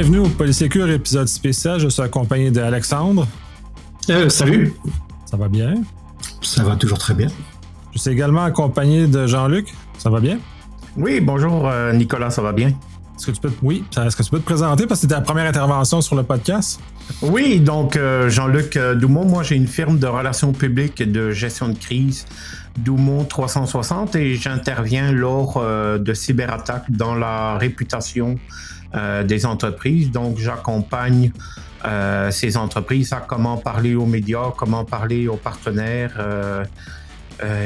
Bienvenue au Polysécure épisode spécial. Je suis accompagné d'Alexandre. Euh, salut. Ça va bien? Ça va toujours très bien. Je suis également accompagné de Jean-Luc. Ça va bien? Oui, bonjour euh, Nicolas, ça va bien? Est-ce que tu peux, oui, est-ce que tu peux te présenter? Parce que c'était ta première intervention sur le podcast? Oui, donc euh, Jean-Luc Doumont, moi j'ai une firme de relations publiques et de gestion de crise, Doumont 360, et j'interviens lors de cyberattaques dans la réputation des entreprises. Donc j'accompagne ces entreprises à comment parler aux médias, comment parler aux partenaires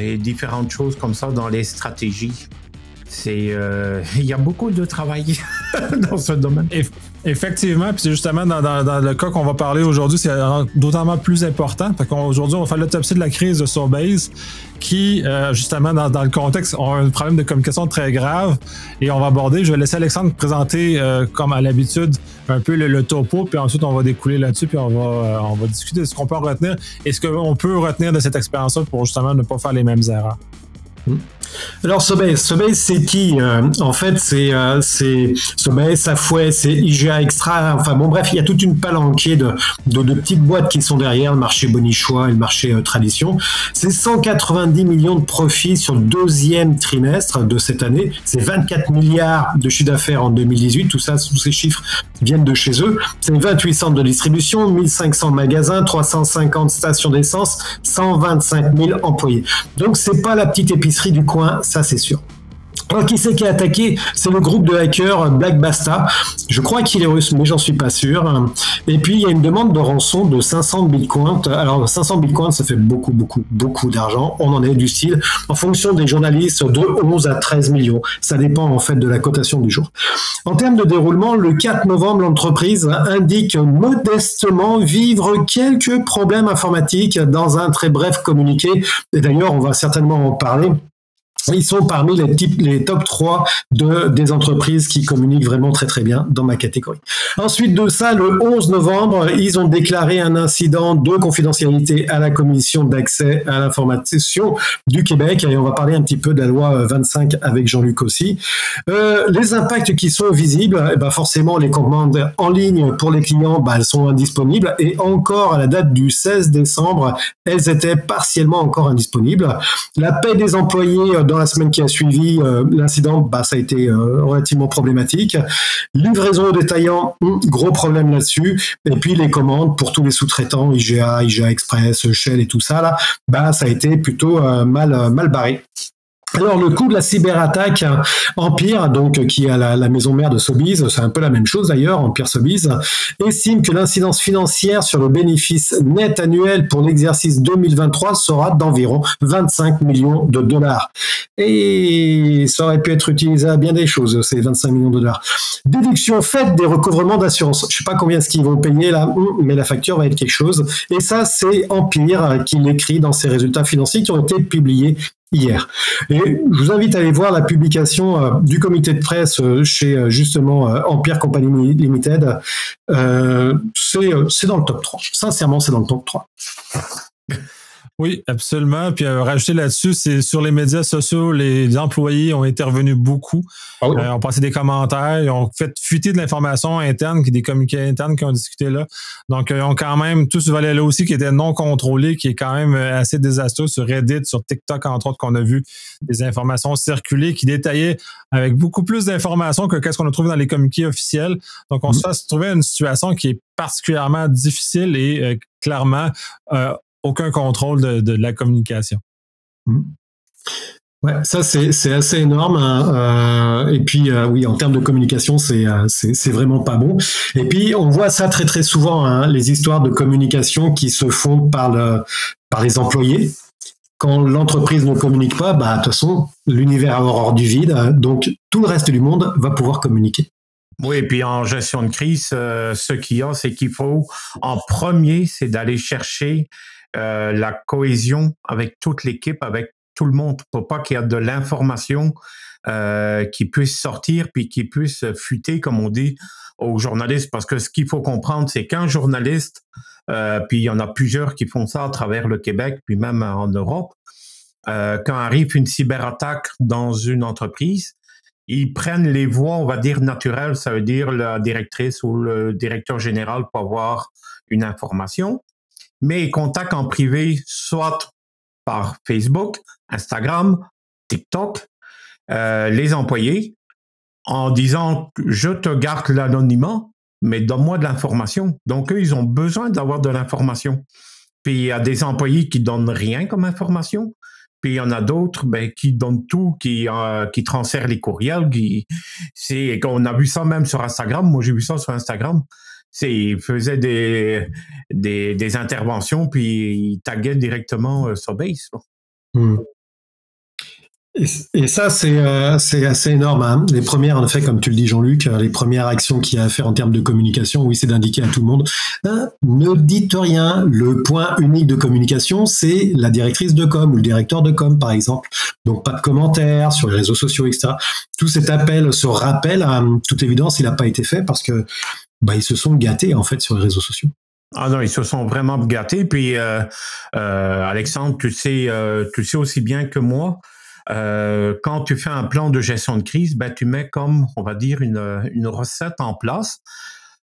et différentes choses comme ça dans les stratégies c'est euh, il y a beaucoup de travail dans ce domaine. Effectivement, puis c'est justement dans, le cas qu'on va parler aujourd'hui, c'est d'autant plus important. Aujourd'hui, on va faire l'autopsie de la crise de Sobase, qui, euh, justement, dans, le contexte, ont un problème de communication très grave. Et on va aborder, je vais laisser Alexandre présenter, euh, comme à l'habitude, un peu le, topo, puis ensuite on va découler là-dessus, puis on va, on va discuter de ce qu'on peut en retenir et ce qu'on peut retenir de cette expérience-là pour justement ne pas faire les mêmes erreurs. Hmm. Alors Sobase, Sobase c'est qui euh, En fait, c'est euh, Sobase, Safouet, c'est IGA Extra. Enfin bon, bref, il y a toute une palanquée de, de, de petites boîtes qui sont derrière le marché Bonichois et le marché euh, Tradition. C'est 190 millions de profits sur le deuxième trimestre de cette année. C'est 24 milliards de chiffre d'affaires en 2018. Tout ça, tous ces chiffres viennent de chez eux. C'est 28 centres de distribution, 1500 magasins, 350 stations d'essence, 125 000 employés. Donc c'est pas la petite épicerie du coin ça c'est sûr. Alors, qui c'est qui a attaqué? C'est le groupe de hackers Black Basta. Je crois qu'il est russe, mais j'en suis pas sûr. Et puis, il y a une demande de rançon de 500 bitcoins. Alors, 500 bitcoins, ça fait beaucoup, beaucoup, beaucoup d'argent. On en est du style, en fonction des journalistes, de 11 à 13 millions. Ça dépend, en fait, de la cotation du jour. En termes de déroulement, le 4 novembre, l'entreprise indique modestement vivre quelques problèmes informatiques dans un très bref communiqué. Et d'ailleurs, on va certainement en parler ils sont parmi les, top 3 de, des entreprises qui communiquent vraiment très très bien dans ma catégorie. Ensuite de ça, le 11 novembre, ils ont déclaré un incident de confidentialité à la commission d'accès à l'information du Québec et on va parler un petit peu de la loi 25 avec Jean-Luc aussi. Euh, les impacts qui sont visibles, eh ben forcément les commandes en ligne pour les clients, bah, elles sont indisponibles et encore à la date du 16 décembre, elles étaient partiellement encore indisponibles. La paix des employés dans la semaine qui a suivi euh, l'incident, bah, ça a été euh, relativement problématique. Livraison aux détaillants, hmm, gros problème là-dessus. Et puis les commandes pour tous les sous-traitants, IGA, IGA Express, Shell et tout ça, là, bah, ça a été plutôt euh, mal, mal barré. Alors le coût de la cyberattaque Empire, donc qui est à la, maison mère de Sobiz, c'est un peu la même chose d'ailleurs, Empire Sobiz, estime que l'incidence financière sur le bénéfice net annuel pour l'exercice 2023 sera d'environ 25 millions de dollars. Et ça aurait pu être utilisé à bien des choses, ces 25 millions de dollars. Déduction faite des recouvrements d'assurance. Je sais pas combien ce qu'ils vont payer là, mais la facture va être quelque chose. Et ça, c'est Empire qui l'écrit dans ses résultats financiers qui ont été publiés hier. Et je vous invite à aller voir la publication euh, du comité de presse euh, chez euh, justement Empire Company Limited. c'est dans le top 3. Sincèrement, c'est dans le top 3. Oui, absolument. Puis euh, rajouter là-dessus, c'est sur les médias sociaux, les employés ont intervenu beaucoup. Ah euh, ont passé des commentaires, ils ont fait fuiter de l'information interne, des communiqués internes qui ont discuté là. Donc, euh, ils ont quand même tout ce volet-là aussi qui était non contrôlé, qui est quand même assez désastreux sur Reddit, sur TikTok, entre autres, qu'on a vu des informations circuler qui détaillaient avec beaucoup plus d'informations que qu'est-ce qu'on a trouvé dans les communiqués officiels. Donc, on mm-hmm. se trouver une situation qui est particulièrement difficile et clairement aucun contrôle de, la communication. Hmm. Ouais, ça c'est assez énorme. Hein. Euh, et puis euh, oui, en termes de communication, euh, c'est c'est vraiment pas bon. Et puis on voit ça très très souvent, hein, les histoires de communication qui se font par le par les employés. Quand l'entreprise ne communique pas, bah de toute façon l'univers a horreur du vide, donc tout le reste du monde va pouvoir communiquer. Oui, et puis en gestion de crise, ce qu'il y a, c'est qu'il faut en premier, c'est d'aller chercher euh, la cohésion avec toute l'équipe, avec tout le monde, pour pas qu'il y ait de l'information euh, qui puisse sortir puis qui puisse fuiter, comme on dit, aux journalistes. Parce que ce qu'il faut comprendre, c'est qu'un journaliste, euh, puis il y en a plusieurs qui font ça à travers le Québec, puis même en Europe, quand arrive une cyberattaque dans une entreprise, ils prennent les voies, on va dire, naturelles, ça veut dire la directrice ou le directeur général pour avoir une information, mais ils contactent en privé, soit par Facebook, Instagram, TikTok, euh, les employés, en disant je te garde l'anonymat, mais donne-moi de l'information. Donc eux, ils ont besoin d'avoir de l'information. Puis il y a des employés qui donnent rien comme information. Puis il y en a d'autres ben, qui donnent tout, qui, euh, qui transfèrent les courriels. Qui, c'est, on a vu ça même sur Instagram. Moi, j'ai vu ça sur Instagram. C'est, ils faisaient des, des, interventions, puis ils taguaient directement euh, sur Base. Hmm. Et, ça, euh, c'est assez énorme. Hein. Les premières, en effet, comme tu le dis, Jean-Luc, euh, les premières actions qu'il a à faire en termes de communication, oui, c'est d'indiquer à tout le monde, hein, ne dites rien. Le point unique de communication, c'est la directrice de com ou le directeur de com, par exemple. Donc, pas de commentaires sur les réseaux sociaux, etc. Tout cet appel, ce rappel, toute évidence, il n'a pas été fait parce que bah, ils se sont gâtés, en fait, sur les réseaux sociaux. Ah non, ils se sont vraiment gâtés. Puis, euh, Alexandre, tu sais, tu sais aussi bien que moi, euh, quand tu fais un plan de gestion de crise, ben, tu mets comme, on va dire, une, une recette en place.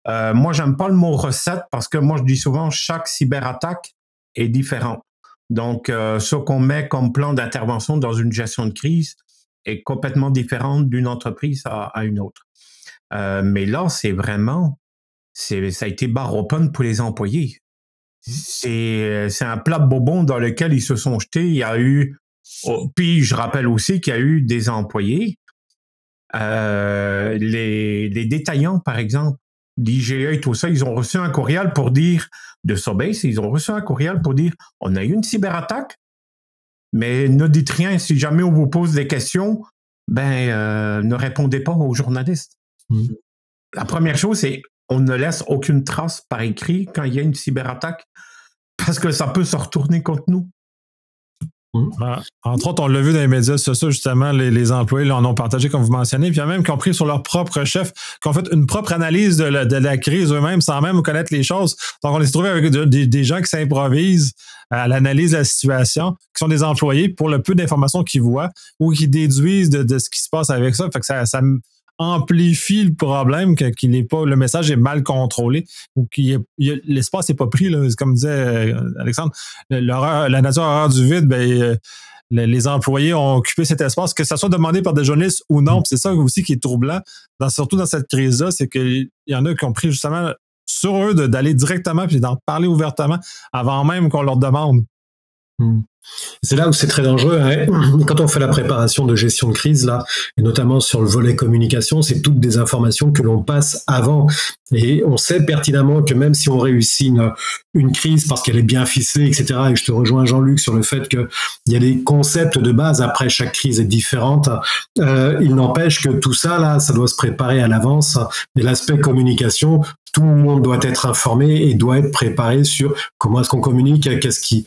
Euh, moi, j'aime pas le mot recette parce que moi, je dis souvent, chaque cyberattaque est différent. Donc, euh, ce qu'on met comme plan d'intervention dans une gestion de crise est complètement différent d'une entreprise à, une autre. Euh, mais là, c'est vraiment, c'est, ça a été barre open pour les employés. C'est, c'est un plat bobon dans lequel ils se sont jetés. Il y a eu Oh, puis je rappelle aussi qu'il y a eu des employés, euh, les, détaillants par exemple, d'IGA et tout ça, ils ont reçu un courriel pour dire, de Sobase, ils ont reçu un courriel pour dire, on a eu une cyberattaque, mais ne dites rien si jamais on vous pose des questions, ben euh, ne répondez pas aux journalistes. Mmh. La première chose, c'est on ne laisse aucune trace par écrit quand il y a une cyberattaque parce que ça peut se retourner contre nous. Mm. Ben, entre autres, on l'a vu dans les médias sociaux, justement, les, employés en ont partagé, comme vous mentionnez, puis il y a même qui ont pris sur leur propre chef, qui ont fait une propre analyse de la, crise eux-mêmes sans même connaître les choses. Donc, on s'est trouvé avec des, gens qui s'improvisent à l'analyse de la situation, qui sont des employés pour le peu d'informations qu'ils voient ou qui déduisent de, ce qui se passe avec ça. Fait que ça, ça amplifie le problème qu'il n'est pas le message est mal contrôlé ou qu'il l'espace n'est pas pris là, comme disait euh, Alexandre la nature horreur du vide ben euh, les employés ont occupé cet espace que ça soit demandé par des journalistes ou non. C'est ça aussi qui est troublant dans, surtout dans cette crise là c'est qu'il y en a qui ont pris justement sur eux d'aller directement puis d'en parler ouvertement avant même qu'on leur demande. Hmm. C'est là où c'est très dangereux. Hein. Quand on fait la préparation de gestion de crise, là, et notamment sur le volet communication, c'est toutes des informations que l'on passe avant. Et on sait pertinemment que même si on réussit une, crise parce qu'elle est bien ficelée, etc., et je te rejoins Jean-Luc sur le fait qu'il y a des concepts de base, après chaque crise est différente, euh, il n'empêche que tout ça, là, ça doit se préparer à l'avance. Et l'aspect communication, tout le monde doit être informé et doit être préparé sur comment est-ce qu'on communique, qu'est-ce qui,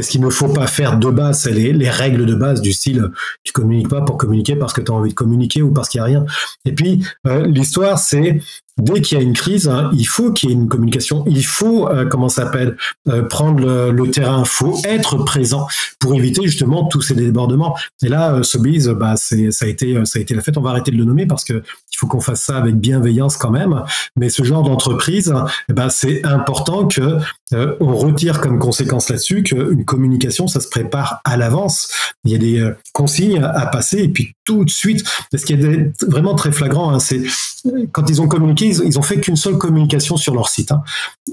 Qu'est-ce qu'il ne faut pas faire de base? C'est les, règles de base du style tu communiques pas pour communiquer parce que tu as envie de communiquer ou parce qu'il n'y a rien. Et puis, euh, l'histoire, c'est dès qu'il y a une crise, hein, il faut qu'il y ait une communication, il faut, euh, comment s'appelle, euh, prendre le, terrain, il faut être présent pour éviter justement tous ces débordements. Et là, euh, bah, ça a été, ça a été la fête. On va arrêter de le nommer parce que il faut qu'on fasse ça avec bienveillance quand même. Mais ce genre d'entreprise, eh ben, c'est important que on retire comme conséquence là-dessus qu'une communication, ça se prépare à l'avance. Il y a des consignes à passer et puis tout de suite. Ce qui est vraiment très flagrant, hein, c'est quand ils ont communiqué, ils, ont fait qu'une seule communication sur leur site. Hein.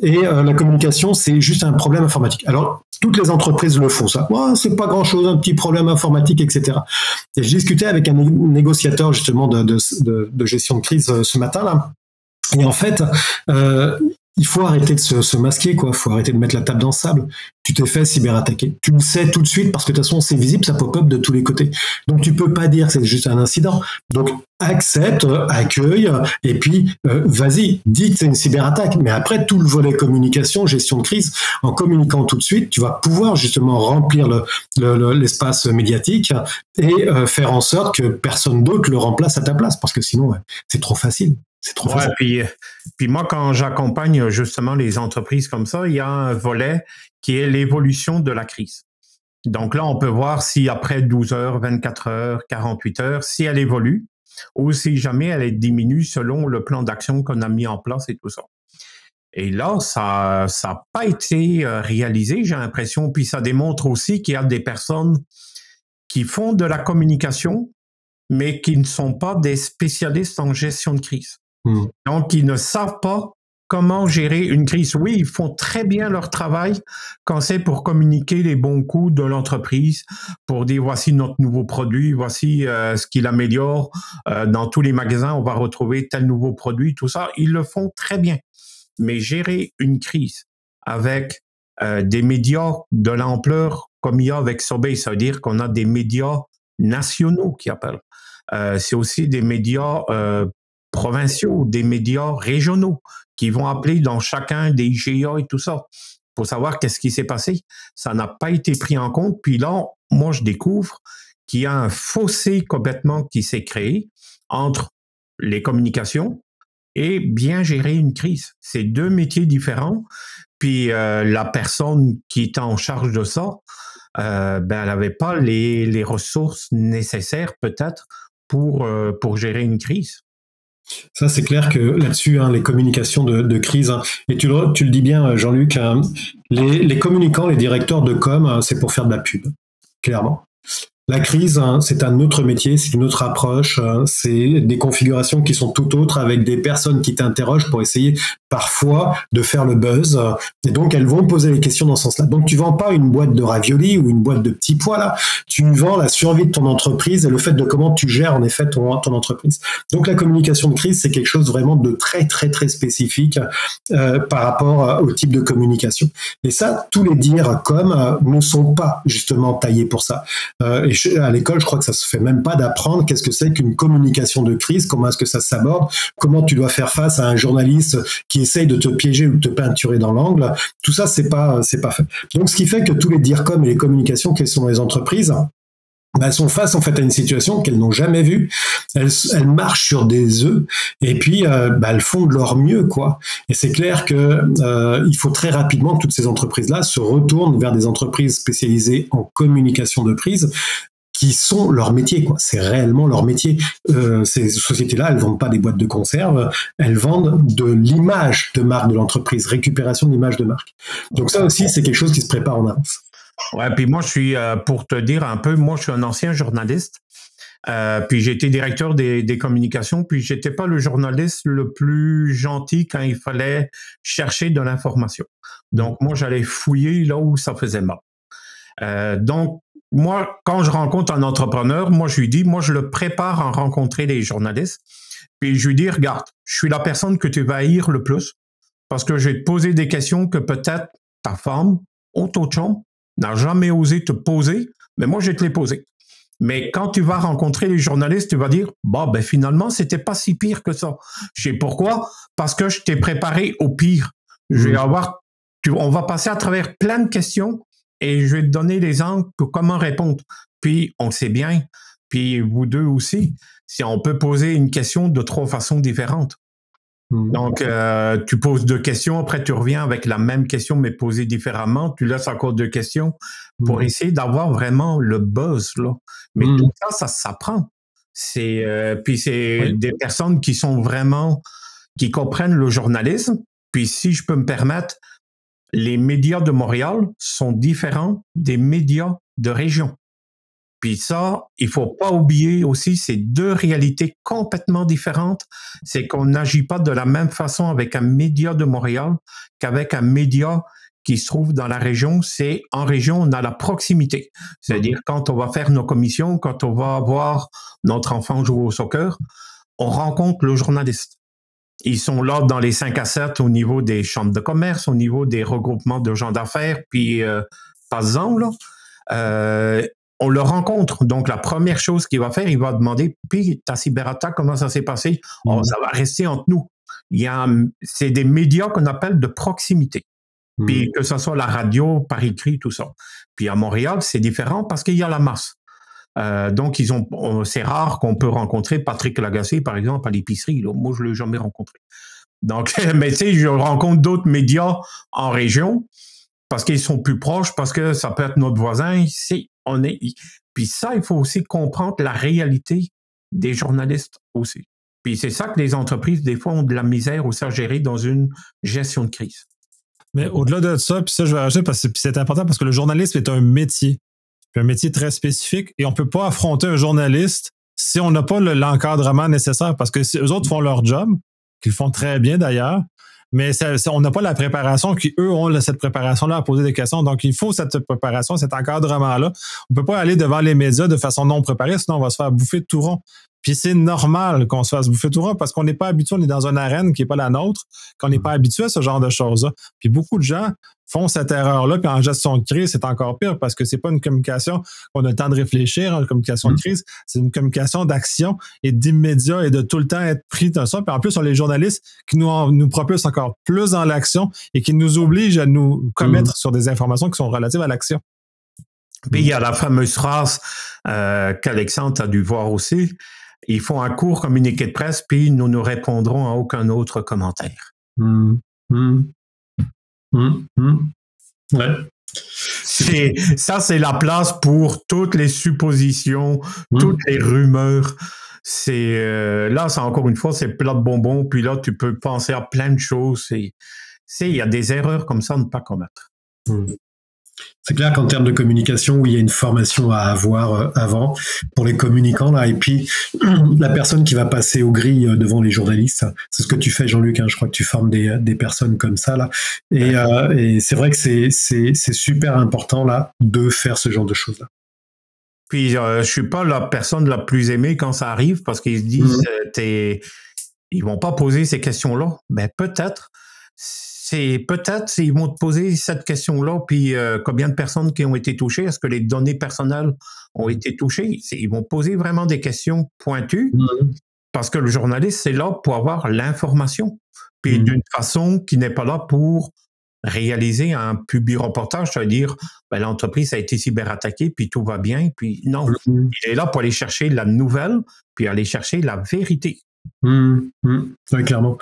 Et euh, la communication, c'est juste un problème informatique. Alors, toutes les entreprises le font, ça. c'est pas grand-chose, un petit problème informatique, etc. Et je discutais avec un négociateur, justement, de, gestion de crise euh, ce matin, là. Et en fait, euh, il faut arrêter de se, masquer, quoi. Il faut arrêter de mettre la table dans le sable. Tu t'es fait cyberattaquer. Tu le sais tout de suite parce que de toute façon, c'est visible, ça pop-up de tous les côtés. Donc, tu peux pas dire que c'est juste un incident. Donc, accepte, accueille, et puis, euh, vas-y, dis que c'est une cyberattaque. Mais après, tout le volet communication, gestion de crise, en communiquant tout de suite, tu vas pouvoir justement remplir l'espace le, médiatique et euh, faire en sorte que personne d'autre le remplace à ta place. Parce que sinon, c'est trop facile. C'est trop Puis, puis moi, quand j'accompagne justement les entreprises comme ça, il y a un volet qui est l'évolution de la crise. Donc là, on peut voir si après 12 heures, 24 heures, 48 heures, si elle évolue. ou si jamais elle est diminue selon le plan d'action qu'on a mis en place et tout ça. Et là, ça n'a pas été euh, réalisé, j'ai l'impression. Puis ça démontre aussi qu'il y a des personnes qui font de la communication, mais qui ne sont pas des spécialistes en gestion de crise. Hmm. Donc, ils ne savent pas comment gérer une crise. Oui, ils font très bien leur travail quand c'est pour communiquer les bons coups de l'entreprise, pour dire voici notre nouveau produit, voici euh, ce qu'il améliore. Euh, dans tous les magasins, on va retrouver tel nouveau produit, tout ça. Ils le font très bien. Mais gérer une crise avec euh, des médias de l'ampleur comme il y a avec Sobey, ça veut dire qu'on a des médias nationaux qui appellent. c'est aussi des médias provinciaux, des médias régionaux qui vont appeler dans chacun des IGA et tout ça pour savoir qu'est-ce qui s'est passé. Ça n'a pas été pris en compte. Puis là, moi, je découvre qu'il y a un fossé complètement qui s'est créé entre les communications et bien gérer une crise. C'est deux métiers différents. Puis euh, la personne qui était en charge de ça, euh, ben, elle n'avait pas les, ressources nécessaires peut-être pour, euh, pour gérer une crise. Ça, c'est clair que là-dessus, hein, les communications de, crise, hein, et tu le, dis bien, Jean-Luc, hein, les, les, communicants, les directeurs de com, c'est pour faire de la pub, clairement. La crise, c'est un autre métier, c'est une autre approche, c'est des configurations qui sont tout autres avec des personnes qui t'interrogent pour essayer parfois de faire le buzz. Et donc, elles vont poser les questions dans ce sens-là. Donc, tu vends pas une boîte de ravioli ou une boîte de petits pois, là. Tu vends la survie de ton entreprise et le fait de comment tu gères, en effet, ton, ton entreprise. Donc, la communication de crise, c'est quelque chose vraiment de très, très, très spécifique euh, par rapport au type de communication. Et ça, tous les dires comme euh, ne sont pas justement taillés pour ça. Euh, à l'école, je crois que ça se fait même pas d'apprendre qu'est-ce que c'est qu'une communication de crise, comment est-ce que ça s'aborde, comment tu dois faire face à un journaliste qui essaye de te piéger ou de te peinturer dans l'angle. Tout ça, c'est pas, pas fait. Donc, ce qui fait que tous les DIRCOM et les communications qui sont dans les entreprises, bah, elles sont face en fait à une situation qu'elles n'ont jamais vue. Elles, elles, marchent sur des œufs et puis euh, bah, elles font de leur mieux quoi. Et c'est clair que euh, il faut très rapidement que toutes ces entreprises là se retournent vers des entreprises spécialisées en communication de prise qui sont leur métier, quoi. C'est réellement leur métier. Euh, ces sociétés-là, elles vendent pas des boîtes de conserve, elles vendent de l'image de marque de l'entreprise, récupération de l'image de marque. Donc ça aussi, c'est quelque chose qui se prépare en avance. Ouais, puis moi, je suis, euh, pour te dire un peu, moi, je suis un ancien journaliste. Euh, puis j'étais directeur des, communications, puis j'étais pas le journaliste le plus gentil quand il fallait chercher de l'information. Donc moi, j'allais fouiller là où ça faisait mal. Donc moi, quand je rencontre un entrepreneur, moi, je lui dis, moi, je le prépare à rencontrer les journalistes. Puis je lui dis, regarde, je suis la personne que tu vas haïr le plus parce que je vais te poser des questions que peut-être ta femme ou ton chum n'a jamais osé te poser, mais moi, je vais te les poser. Mais quand tu vas rencontrer les journalistes, tu vas dire, bah, ben finalement, c'était pas si pire que ça. Je sais pourquoi? Parce que je t'ai préparé au pire. Je vais mmh. avoir, on va passer à travers plein de questions et je vais te donner des angles pour comment répondre. Puis, on sait bien, puis vous deux aussi, si on peut poser une question de trois façons différentes. Mmh. Donc, euh, tu poses deux questions, après tu reviens avec la même question, mais posée différemment. Tu laisses encore deux questions pour mmh. essayer d'avoir vraiment le buzz. Là. Mais mmh. tout ça, ça s'apprend. C'est euh, puis c'est des personnes qui sont vraiment qui comprennent le journalisme. Puis si je peux me permettre, les médias de Montréal sont différents des médias de région. Puis ça, il faut pas oublier aussi, c'est deux réalités complètement différentes. C'est qu'on n'agit pas de la même façon avec un média de Montréal qu'avec un média qui se trouve dans la région. C'est en région, on a la proximité. C'est-à-dire quand on va faire nos commissions, quand on va voir notre enfant jouer au soccer, on rencontre le journaliste. Ils sont là dans les 5 à 7 au niveau des chambres de commerce, au niveau des regroupements de gens d'affaires, puis euh, pas là. Euh, on le rencontre. Donc, la première chose qu'il va faire, il va demander, puis ta cyberattaque, comment ça s'est passé? Oh, mm. ça va rester entre nous. Il y a, c'est des médias qu'on appelle de proximité. Puis mm. que ce soit la radio, par écrit, tout ça. Puis à Montréal, c'est différent parce qu'il y a la masse. Euh, donc, ils c'est rare qu'on peut rencontrer Patrick Lagacé, par exemple, à l'épicerie. Moi, je l'ai jamais rencontré. Donc, mais tu sais, je rencontre d'autres médias en région parce qu'ils sont plus proches, parce que ça peut être notre voisin. C'est, on est, puis ça, il faut aussi comprendre la réalité des journalistes aussi. Puis c'est ça que les entreprises, des fois, ont de la misère aussi à gérer dans une gestion de crise. Mais au-delà de ça, puis ça, je vais rajouter parce que c'est important parce que le journalisme est un métier. Un métier très spécifique et on ne peut pas affronter un journaliste si on n'a pas l'encadrement nécessaire parce que eux autres font leur job, qu'ils font très bien d'ailleurs, mais on n'a pas la préparation qui, eux, ont cette préparation-là à poser des questions. Donc, il faut cette préparation, cet encadrement-là. On ne peut pas aller devant les médias de façon non préparée, sinon on va se faire bouffer tout rond. Puis c'est normal qu'on se fasse bouffer tout rond parce qu'on n'est pas habitué, on est dans une arène qui n'est pas la nôtre, qu'on n'est pas habitué à ce genre de choses-là. Puis beaucoup de gens font cette erreur-là, puis en gestion de crise, c'est encore pire parce que c'est pas une communication qu'on a le temps de réfléchir en communication de mm. crise, c'est une communication d'action et d'immédiat et de tout le temps être pris dans ça. Puis en plus, on a les journalistes qui nous, nous propulsent encore plus dans l'action et qui nous obligent à nous commettre mm. sur des informations qui sont relatives à l'action. Puis il y a la fameuse phrase euh, qu'Alexandre a dû voir aussi. Ils font un court communiqué de presse, puis nous ne répondrons à aucun autre commentaire. Mm. Hum. Ouais. C'est, ça, c'est la place pour toutes les suppositions, hum. toutes les rumeurs. C'est euh, là, c'est encore une fois, c'est plat de bonbons. Puis là, tu peux penser à plein de choses. C'est, il y a des erreurs comme ça à ne pas commettre. C'est clair qu'en termes de communication, il y a une formation à avoir euh, avant pour les communicants là, et puis la personne qui va passer aux grilles euh, devant les journalistes, c'est ce que tu fais, Jean-Luc. Hein, je crois que tu formes des, des personnes comme ça là, et, euh, et c'est vrai que c'est super important là de faire ce genre de choses là. Puis je suis pas la personne la plus aimée quand ça arrive parce qu'ils se disent, mmh. ils vont pas poser ces questions là. Ben peut-être c'est peut-être s'ils vont te poser cette question-là, puis euh, combien de personnes qui ont été touchées, est-ce que les données personnelles ont été touchées? Ils vont poser vraiment des questions pointues, mm-hmm. parce que le journaliste c'est là pour avoir l'information, puis mm-hmm. d'une façon qui n'est pas là pour réaliser un public reportage, c'est-à-dire ben, l'entreprise a été cyberattaquée, puis tout va bien, puis non, mm-hmm. il est là pour aller chercher la nouvelle, puis aller chercher la vérité. Oui, clairement.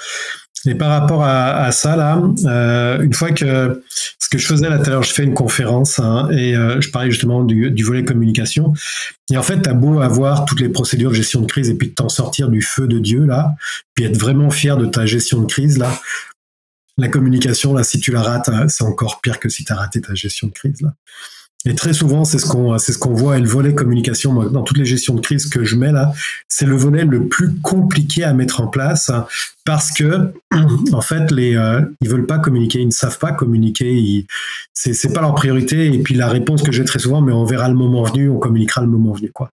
Et par rapport à, ça, là, euh, une fois que ce que je faisais à je fais une conférence hein, et euh, je parlais justement du, volet communication. Et en fait, tu as beau avoir toutes les procédures de gestion de crise et puis de t'en sortir du feu de Dieu, là, puis être vraiment fier de ta gestion de crise, là, la communication, là, si tu la rates, hein, c'est encore pire que si tu as raté ta gestion de crise, là. Et très souvent, c'est ce qu'on ce voit. Et le volet communication, dans toutes les gestions de crise que je mets là, c'est le volet le plus compliqué à mettre en place parce que en fait les euh, ils veulent pas communiquer, ils ne savent pas communiquer, c'est c'est pas leur priorité et puis la réponse que j'ai très souvent mais on verra le moment venu, on communiquera le moment venu quoi.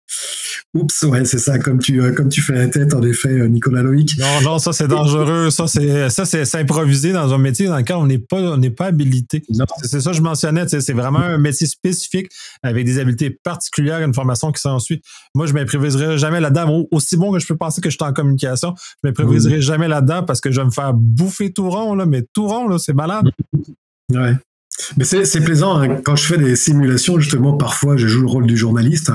Oups, ouais, c'est ça comme tu euh, comme tu fais la tête en effet euh, Nicolas Loïc. Non non, ça c'est dangereux, ça c'est ça c'est s'improviser dans un métier dans lequel on n'est pas on n'est pas habilité. C'est ça que je mentionnais, c'est vraiment un métier spécifique avec des habiletés particulières, une formation qui s'ensuit. Moi, je m'improviserai jamais là-dedans. Aussi bon que je peux penser que je suis en communication, je m'improviserai jamais là parce que je vais me faire bouffer tout rond, là, mais tout rond, c'est malade. Ouais. Mais c'est plaisant hein. quand je fais des simulations justement parfois je joue le rôle du journaliste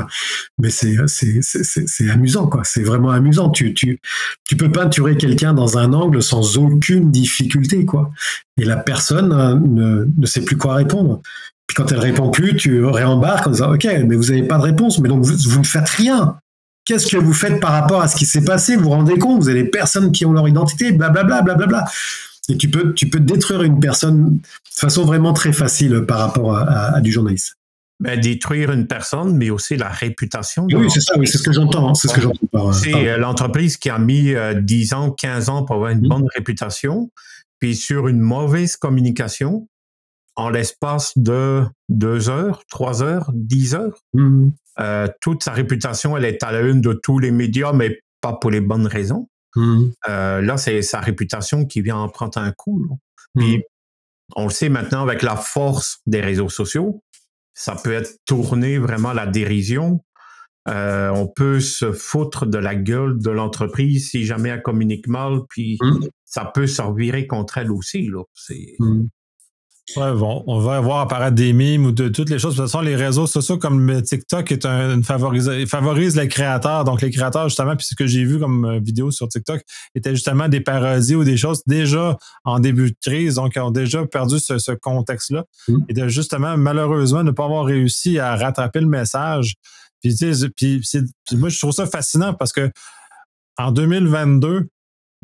mais c'est c'est amusant quoi c'est vraiment amusant tu tu tu peux peinturer quelqu'un dans un angle sans aucune difficulté quoi et la personne hein, ne, ne sait plus quoi répondre puis quand elle répond plus tu réembarques en disant ok mais vous n'avez pas de réponse mais donc vous, vous ne faites rien Qu'est-ce que vous faites par rapport à ce qui s'est passé? Vous vous rendez compte? Vous avez des personnes qui ont leur identité, blablabla, blablabla. Et tu peux, tu peux détruire une personne de façon vraiment très facile par rapport à, du journaliste. Ben, détruire une personne, mais aussi la réputation. Oui, c'est ça, oui, c'est ce que j'entends. Hein, c'est ce que j'entends C'est euh, l'entreprise qui a mis 10 euh, ans, 15 ans pour avoir une mmh. bonne réputation, puis sur une mauvaise communication, en l'espace de deux heures, trois heures, dix heures, mmh. Euh, toute sa réputation, elle est à la une de tous les médias, mais pas pour les bonnes raisons. Mmh. Euh, là, c'est sa réputation qui vient en prendre un coup. Puis, mmh. on le sait maintenant avec la force des réseaux sociaux, ça peut être tourné vraiment à la dérision. Euh, on peut se foutre de la gueule de l'entreprise si jamais elle communique mal, puis mmh. ça peut se revirer contre elle aussi. Là. C'est, Ouais, bon, on va voir apparaître des mimes ou de toutes les choses. De toute façon, les réseaux sociaux comme TikTok est un, favorise, favorise les créateurs. Donc, les créateurs, justement, puis ce que j'ai vu comme euh, vidéo sur TikTok, était justement des parodies ou des choses déjà en début de crise, donc ont déjà perdu ce, contexte-là. Mm. Et de justement, malheureusement, ne pas avoir réussi à rattraper le message Puis, puis moi, je trouve ça fascinant parce que en 2022,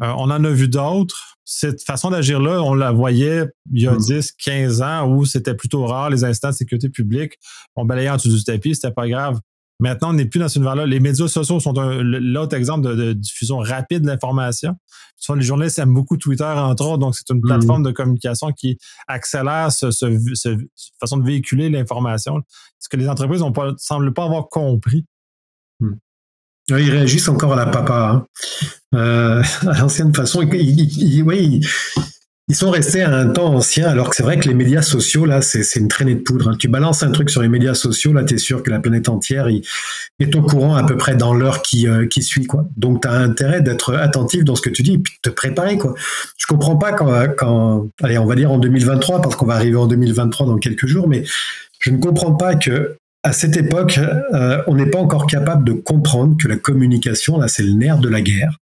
euh, on en a vu d'autres. Cette façon d'agir-là, on la voyait il y a 10, mm. 15 ans où c'était plutôt rare, les instants de sécurité publique. On balayait en dessous du tapis, c'était pas grave. Maintenant, on n'est plus dans ce univers-là. Les médias sociaux sont l'autre exemple de, diffusion rapide de l'information. Les journalistes aiment beaucoup Twitter, entre autres, donc c'est une mm. plateforme de communication qui accélère cette façon de véhiculer l'information. Ce que les entreprises ne semblent pas avoir compris. Mm. Ils réagissent encore à la papa. Hein. Euh, à l'ancienne façon. oui, ils sont restés à un temps ancien, alors que c'est vrai que les médias sociaux, là, c'est une traînée de poudre. Hein. Tu balances un truc sur les médias sociaux, là, tu es sûr que la planète entière est au courant à peu près dans l'heure qui, euh, suit. quoi. Donc, tu as intérêt d'être attentif dans ce que tu dis et de te préparer. quoi. Je comprends pas quand, quand, allez, on va dire en 2023, parce qu'on va arriver en 2023 dans quelques jours, mais je ne comprends pas que à cette époque, euh, on n'est pas encore capable de comprendre que la communication, là, c'est le nerf de la guerre,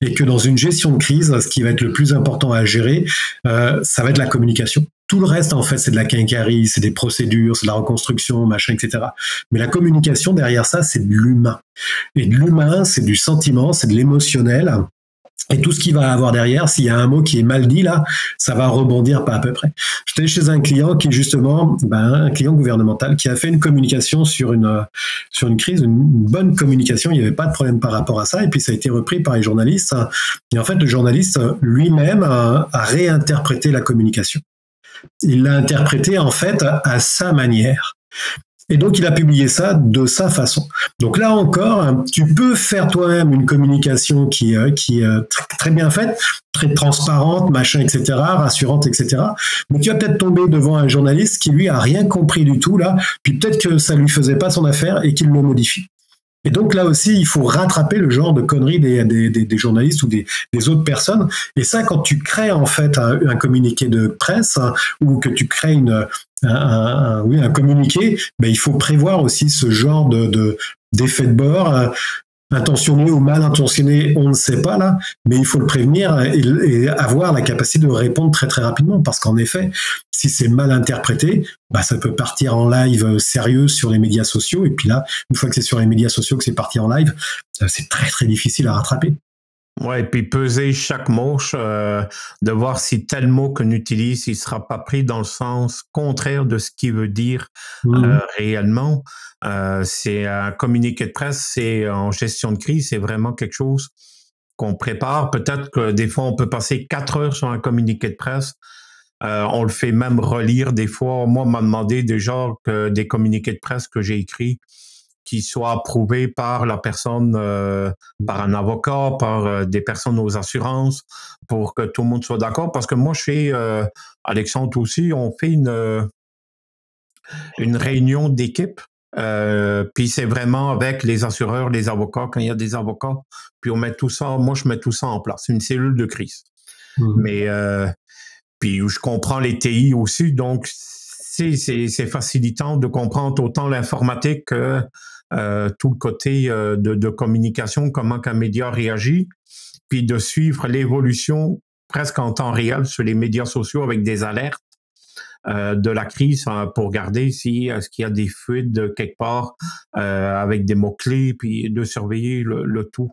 et que dans une gestion de crise, ce qui va être le plus important à gérer, euh, ça va être la communication. Tout le reste, en fait, c'est de la quincaillerie, c'est des procédures, c'est de la reconstruction, machin, etc. Mais la communication, derrière ça, c'est de l'humain. Et de l'humain, c'est du sentiment, c'est de l'émotionnel. Et tout ce qu'il va avoir derrière, s'il y a un mot qui est mal dit là, ça va rebondir pas à peu près. J'étais chez un client qui justement ben, un client gouvernemental qui a fait une communication sur une sur une crise, une bonne communication. Il n'y avait pas de problème par rapport à ça. Et puis ça a été repris par les journalistes. Et en fait, le journaliste lui-même a, a réinterprété la communication. Il l'a interprété en fait à sa manière. Et donc, il a publié ça de sa façon. Donc là encore, tu peux faire toi-même une communication qui, euh, est euh, très bien faite, très transparente, machin, etc., rassurante, etc. Mais tu vas peut-être tomber devant un journaliste qui, lui, a rien compris du tout, là, puis peut-être que ça lui faisait pas son affaire et qu'il le modifie. Et donc là aussi, il faut rattraper le genre de conneries des, des, des, journalistes ou des, autres personnes. Et ça, quand tu crées en fait un, un communiqué de presse hein, ou que tu crées une, un, oui, un communiqué, ben, il faut prévoir aussi ce genre de, d'effet de, bord. Euh, intentionné ou mal intentionné, on ne sait pas là, mais il faut le prévenir et, avoir la capacité de répondre très très rapidement. Parce qu'en effet, si c'est mal interprété, bah, ça peut partir en live sérieux sur les médias sociaux. Et puis là, une fois que c'est sur les médias sociaux que c'est parti en live, euh, c'est très très difficile à rattraper. Ouais, et puis peser chaque mot, euh, de voir si tel mot qu'on utilise, il sera pas pris dans le sens contraire de ce qu'il veut dire mmh. euh, réellement. Euh, c'est un communiqué de presse, c'est en gestion de crise, c'est vraiment quelque chose qu'on prépare. Peut-être que des fois, on peut passer quatre heures sur un communiqué de presse. on le fait même relire des fois. Moi, on m'a demandé déjà que des communiqués de presse que j'ai écrits qui soit approuvé par la personne, euh, par un avocat, par euh, des personnes aux assurances, pour que tout le monde soit d'accord. Parce que moi, chez euh, Alexandre aussi, on fait une, une réunion d'équipe. puis c'est vraiment avec les assureurs, les avocats, quand il y a des avocats, puis on met tout ça, moi je mets tout ça en place, une cellule de crise. Mmh. Mais puis je comprends les TI aussi, donc c'est facilitant de comprendre autant l'informatique que euh, tout le côté euh, de, communication, comment qu'un média réagit, puis de suivre l'évolution presque en temps réel sur les médias sociaux avec des alertes euh, de la crise hein, pour regarder si est-ce qu'il y a des fuites quelque part avec des mots clés, puis de surveiller le, le, tout.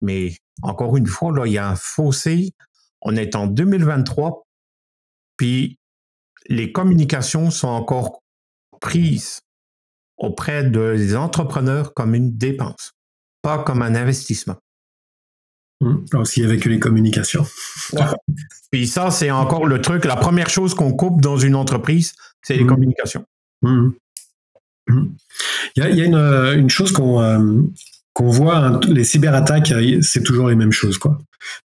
Mais encore une fois, là, il y a un fossé. On est en 2023, puis les communications sont encore prises auprès des entrepreneurs comme une dépense, pas comme un investissement. Mmh. Aussi avec les communications. Puis ça, c'est encore le truc. La première chose qu'on coupe dans une entreprise, c'est les mmh. communications. Mmh. Il y a, une, une, chose qu'on euh, qu'on voit, les cyberattaques, euh, c'est toujours les mêmes choses, quoi.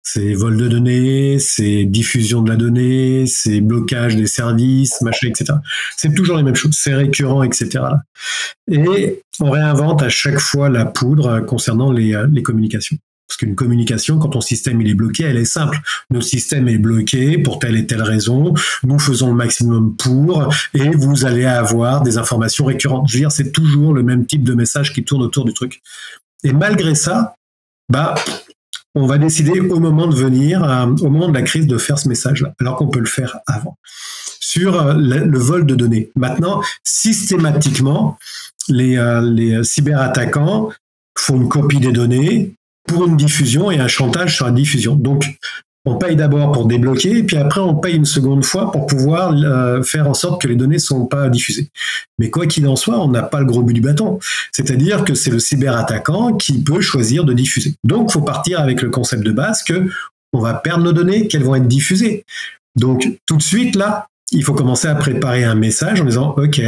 C'est vol de données, c'est diffusion de la donnée, c'est blocage des services, machin, etc. C'est toujours les mêmes choses, c'est récurrent, etc. Et on réinvente à chaque fois la poudre concernant les, euh, communications. Parce qu'une communication, quand ton système est bloqué, elle est simple. Notre système est bloqué pour telle et telle raison. Nous faisons le maximum pour, et vous allez avoir des informations récurrentes. Je veux dire, c'est toujours le même type de message qui tourne autour du truc. Et malgré ça, bah, on va décider au moment de venir, euh, au moment de la crise, de faire ce message-là, alors qu'on peut le faire avant. Sur euh, le, vol de données. Maintenant, systématiquement, les, euh, les cyberattaquants font une copie des données pour une diffusion et un chantage sur la diffusion. Donc, on paye d'abord pour débloquer, puis après on paye une seconde fois pour pouvoir euh, faire en sorte que les données ne sont pas diffusées. Mais quoi qu'il en soit, on n'a pas le gros but du bâton. C'est-à-dire que c'est le cyberattaquant qui peut choisir de diffuser. Donc, il faut partir avec le concept de base que on va perdre nos données, qu'elles vont être diffusées. Donc, tout de suite, là, il faut commencer à préparer un message en disant OK,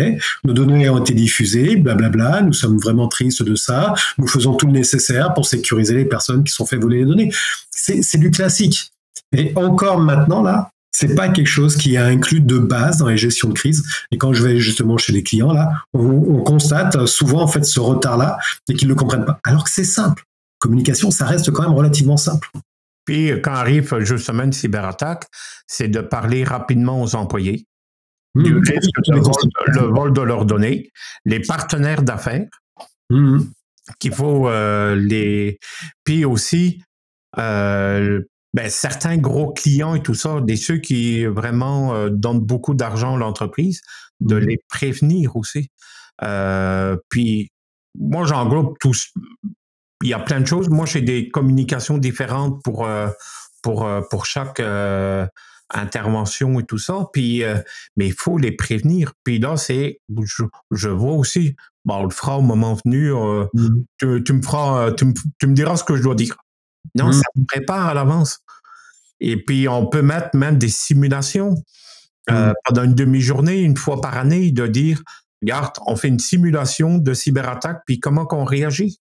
nos données ont été diffusées, blablabla, nous sommes vraiment tristes de ça, nous faisons tout le nécessaire pour sécuriser les personnes qui sont fait voler les données. C'est du classique. Et encore maintenant, là, c'est pas quelque chose qui est inclus de base dans les gestions de crise. Et quand je vais justement chez les clients, là, on, constate souvent en fait ce retard-là et qu'ils ne le comprennent pas. Alors que c'est simple. Communication, ça reste quand même relativement simple. Puis quand arrive justement une cyberattaque, c'est de parler rapidement aux employés mmh. du risque de le vol de leurs données, les partenaires d'affaires, mmh. qu'il faut euh, les. Puis aussi, euh, ben, certains gros clients et tout ça, des ceux qui vraiment euh, donnent beaucoup d'argent à l'entreprise, de mmh les prévenir aussi. Euh, puis moi, j'englobe tous. Il y a plein de choses. Moi, j'ai des communications différentes pour euh, pour pour chaque intervention et tout ça. Puis, mais il faut les prévenir. Puis là, c'est, je, vois aussi, bon, on le fera au moment venu. Mmh tu, tu, me feras, tu me, tu me diras ce que je dois dire. Non, mmh. ça me prépare à l'avance. Et puis, on peut mettre même des simulations euh, mmh. pendant une demi-journée, une fois par année, de dire, regarde, on fait une simulation de cyberattaque, puis comment qu'on réagit.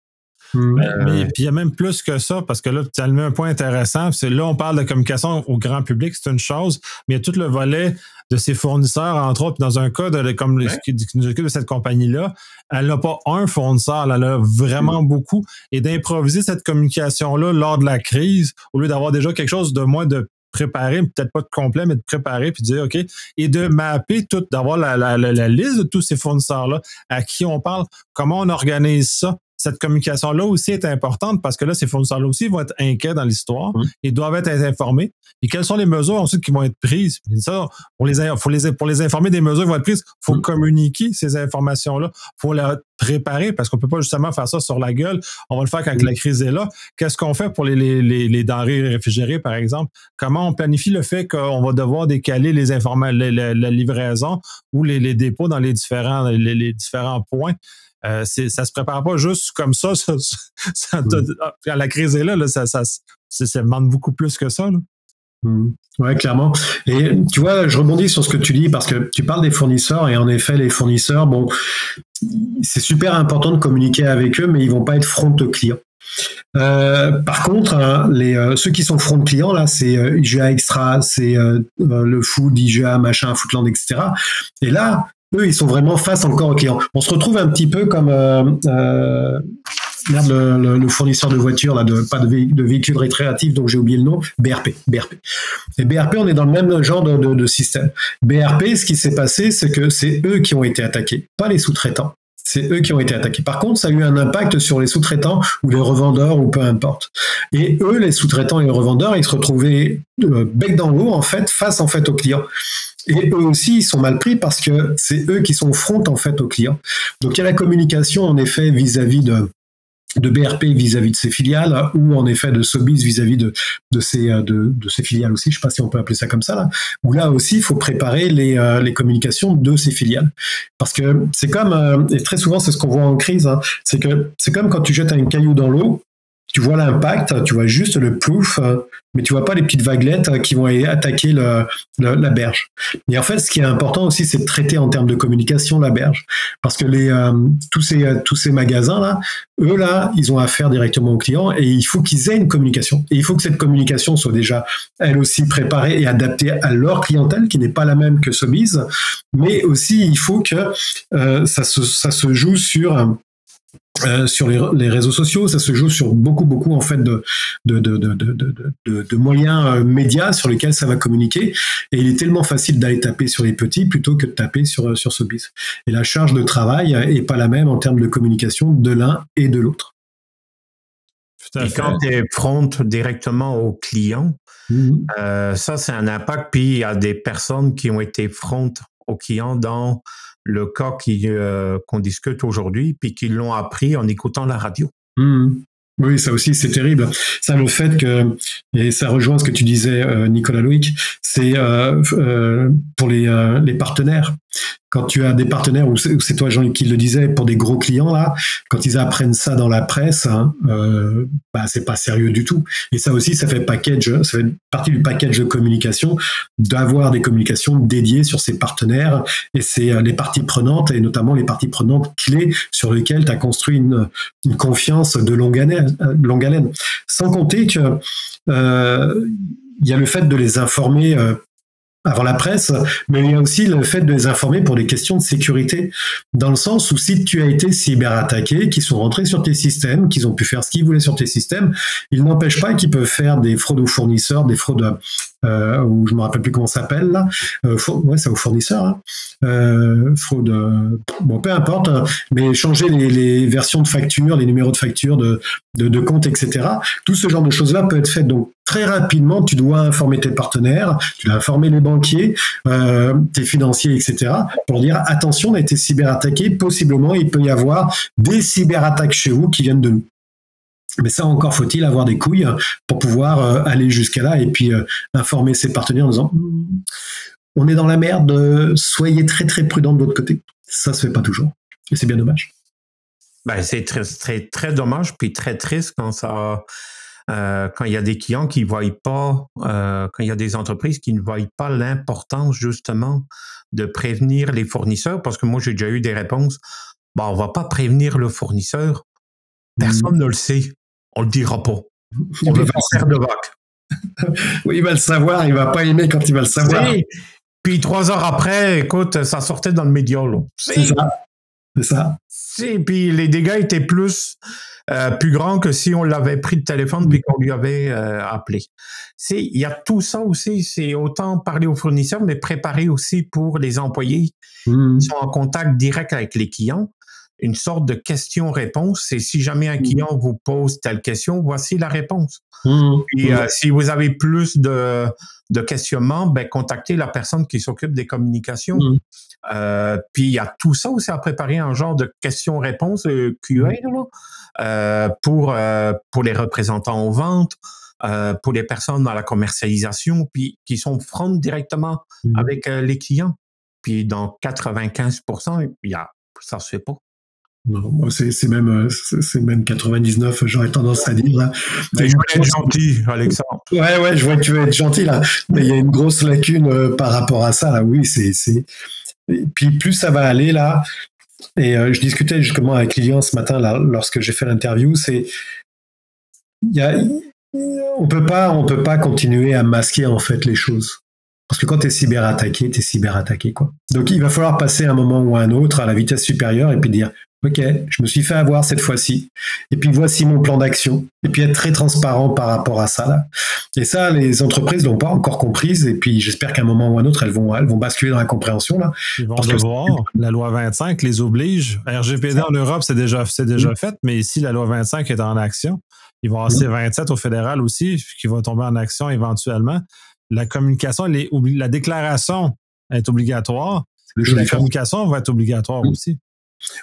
Mmh. Euh, mais puis il y a même plus que ça, parce que là, tu as mis un point intéressant. C'est là, on parle de communication au grand public, c'est une chose, mais il y a tout le volet de ses fournisseurs, entre autres. Dans un cas de, comme ce qui, nous occupe de cette compagnie-là, elle n'a pas un fournisseur, elle a vraiment beaucoup. Et d'improviser cette communication-là lors de la crise, au lieu d'avoir déjà quelque chose de moins de préparé, peut-être pas de complet, mais de préparer, puis de dire, OK, et de mapper tout, d'avoir la, la, la, liste de tous ces fournisseurs-là, à qui on parle, comment on organise ça, cette communication-là aussi est importante parce que là, ces fournisseurs-là aussi vont être inquiets dans l'histoire. Mmh. Ils doivent être informés. Et quelles sont les mesures ensuite qui vont être prises? ça, pour les, les, pour les informer des mesures qui vont être prises, il faut mmh. communiquer ces informations-là. Il faut les préparer parce qu'on peut pas justement faire ça sur la gueule. On va le faire quand mmh. la crise est là. Qu'est-ce qu'on fait pour les, les, les, denrées réfrigérées, par exemple? Comment on planifie le fait qu'on va devoir décaler les informations, la, livraison ou les, dépôts dans les différents, les différents points? Euh, ça se prépare pas juste comme ça. ça, mm. Quand la crise est là, ça, ça, demande beaucoup plus que ça. Mm. Oui, clairement. Et tu vois, je rebondis sur ce que tu dis parce que tu parles des fournisseurs et en effet, les fournisseurs, bon, c'est super important de communiquer avec eux, mais ils vont pas être front client. Euh, par contre, hein, les, euh, ceux qui sont front client, là, c'est IGA Extra, c'est le Food, IGA, machin, Footland, etc. Et là, eux, ils sont vraiment face encore aux clients. On se retrouve un petit peu comme euh, euh, le, fournisseur de voitures, là, pas de, véhicules récréatifs, donc j'ai oublié le nom, BRP. BRP. Et BRP, on est dans le même genre de, de système. BRP, ce qui s'est passé, c'est que c'est eux qui ont été attaqués, pas les sous-traitants. C'est eux qui ont été attaqués. Par contre, ça a eu un impact sur les sous-traitants ou les revendeurs ou peu importe. Et eux, les sous-traitants et les revendeurs, ils se retrouvaient euh, bec dans l'eau en fait, face en fait aux clients. Et eux aussi, ils sont mal pris parce que c'est eux qui sont front en fait aux clients. Donc il y a la communication en effet vis-à-vis de de BRP vis-à-vis de ses filiales ou en effet de Sobis vis-à-vis de, de, ses, de, de ses filiales aussi, je ne sais pas si on peut appeler ça comme ça, là, où là aussi il faut préparer les, euh, les communications de ses filiales. Parce que c'est comme, euh, et très souvent c'est ce qu'on voit en crise, hein, c'est que c'est comme quand tu jettes un caillou dans l'eau, tu vois l'impact, tu vois juste le plouf, mais tu vois pas les petites vaguelettes qui vont attaquer le, la berge. Et en fait, ce qui est important aussi, c'est de traiter en termes de communication la berge, parce que les euh, tous ces tous ces magasins là, eux là, ils ont affaire directement aux clients et il faut qu'ils aient une communication. Et il faut que cette communication soit déjà elle aussi préparée et adaptée à leur clientèle, qui n'est pas la même que Sobeys, mais aussi il faut que euh, ça se ça se joue sur euh, sur les, réseaux sociaux, ça se joue sur beaucoup, beaucoup en fait de, de, de, de moyens euh, médias sur lesquels ça va communiquer. Et il est tellement facile d'aller taper sur les petits plutôt que de taper sur, euh, sur ce bis. Et la charge de travail est pas la même en termes de communication de l'un et de l'autre. Et quand tu es front directement au client, mmh. euh, ça, c'est un impact. Puis il y a des personnes qui ont été front au client dans le cas euh, qu'on discute aujourd'hui, puis qui l'ont appris en écoutant la radio. Mmh. Oui, ça aussi, c'est terrible. Ça, le fait que, et ça rejoint ce que tu disais, euh, Nicolas Loïc, c'est pour les, les partenaires quand tu as des partenaires, ou c'est toi Jean qui le disait, pour des gros clients là, quand ils apprennent ça dans la presse, hein, euh, bah, c'est pas sérieux du tout. Et ça aussi, ça fait package, ça fait partie du package de communication d'avoir des communications dédiées sur ces partenaires et c'est euh, les parties prenantes et notamment les parties prenantes clés sur lesquelles tu as construit une, confiance de longue haleine, euh, longue haleine. Sans compter que euh, il y a le fait de les informer euh, avant la presse, mais il y a aussi le fait de les informer pour des questions de sécurité, dans le sens où si tu as été cyberattaqué, qu'ils sont rentrés sur tes systèmes, qu'ils ont pu faire ce qu'ils voulaient sur tes systèmes, il n'empêche pas qu'ils peuvent faire des fraudes aux fournisseurs, des fraudes euh, ou je me rappelle plus comment ça s'appelle là, euh, ouais c'est aux fournisseurs, hein. euh, fraude, euh, bon peu importe, hein. mais changer les, les, versions de factures, les numéros de facture, de, de, de compte, etc. Tout ce genre de choses là peut être fait donc très rapidement. Tu dois informer tes partenaires, tu dois informer les banquiers, euh, tes financiers, etc. pour dire attention, on a été cyberattaqué, possiblement il peut y avoir des cyberattaques chez vous qui viennent de nous. Mais ça, encore faut-il avoir des couilles pour pouvoir euh, aller jusqu'à là et puis euh, informer ses partenaires en disant on est dans la merde, soyez très très prudents de votre côté. Ça se fait pas toujours. Et c'est bien dommage. Ben, c'est très, très, très dommage, puis très triste quand ça. Euh, quand il y a des clients qui ne voient pas, quand il y a des entreprises qui ne voient pas l'importance justement de prévenir les fournisseurs, parce que moi j'ai déjà eu des réponses, bon, on va pas prévenir le fournisseur, personne mmh. ne le sait on le dira pas. On va faire de vague. oui, il va le savoir, il va pas aimer quand il va le savoir. Puis trois heures après, écoute, ça sortait dans le média. C'est ça. C'est ça. Puis les dégâts étaient plus, euh, plus grands que si on l'avait pris de téléphone puis qu'on lui avait euh, appelé. Il y a tout ça aussi. C'est autant parler aux fournisseurs, mais préparer aussi pour les employés mmh. qui sont en contact direct avec les clients une sorte de question-réponse. Et si jamais un mmh. client vous pose telle question, voici la réponse. Mmh. Et euh, si vous avez plus de, de questionnements, ben, contactez la personne qui s'occupe des communications. Mmh. Euh, puis il y a tout ça aussi à préparer, un genre de question-réponse euh, QA là, pour, pour les représentants aux ventes. pour les personnes dans la commercialisation, puis qui sont front directement avec les clients. Puis dans 95%, il y a, ça se fait pas. Non, c'est même, c'est même 99, j'aurais tendance à dire. Là. je veux être gentil, Alexandre. Ouais, ouais, je vois que tu veux être gentil là. Mais il y a une grosse lacune euh, par rapport à ça. Là. Oui, c'est. Puis plus ça va aller là. Et euh, je discutais justement avec Lilian ce matin là, lorsque j'ai fait l'interview. C'est. Il y a, on peut pas, on peut pas continuer à masquer en fait les choses. Parce que quand tu es cyberattaqué, tu es cyberattaqué. Quoi. Donc il va falloir passer un moment ou un autre à la vitesse supérieure et puis dire Ok, je me suis fait avoir cette fois-ci. Et puis voici mon plan d'action. Et puis être très transparent par rapport à ça. Là. Et ça, les entreprises l'ont pas encore comprise. Et puis j'espère qu'à un moment ou un autre, elles vont, elles vont basculer dans la compréhension. Là. Ils vont devoir. La loi 25 les oblige. RGPD en Europe, c'est déjà, déjà fait. Mais ici, la loi 25 est en action. Ils vont avoir C27 au fédéral aussi, qui vont tomber en action éventuellement. La communication, la déclaration est obligatoire. La communication va être obligatoire aussi.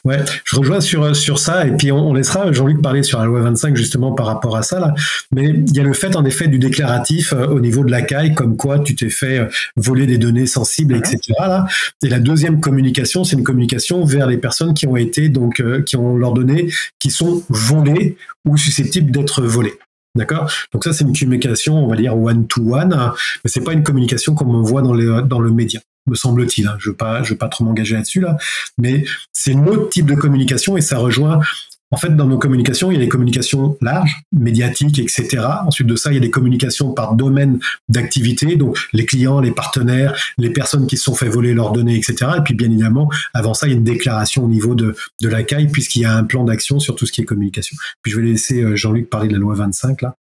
Ouais, je rejoins sur, sur ça, et puis on, laissera Jean-Luc parler sur la loi 25 justement par rapport à ça, là. Mais il y a le fait en effet du déclaratif euh, au niveau de la CAI, comme quoi tu t'es fait euh, voler des données sensibles, etc. Là. Et la deuxième communication, c'est une communication vers les personnes qui ont été, donc, euh, qui ont leurs données qui sont volées ou susceptibles d'être volées. D'accord? Donc ça, c'est une communication, on va dire one-to-one, hein, mais c'est pas une communication comme on voit dans, les, dans le média me semble-t-il. Hein. Je ne veux, pas, trop m'engager là-dessus, là. mais c'est un autre type de communication et ça rejoint. En fait, dans nos communications, il y a des communications larges, médiatiques, etc. Ensuite de ça, il y a des communications par domaine d'activité, donc les clients, les partenaires, les personnes qui se sont fait voler leurs données, etc. Et puis, bien évidemment, avant ça, il y a une déclaration au niveau de, de la CAI, puisqu'il y a un plan d'action sur tout ce qui est communication. Puis, je vais laisser euh, Jean-Luc parler de la loi 25, là.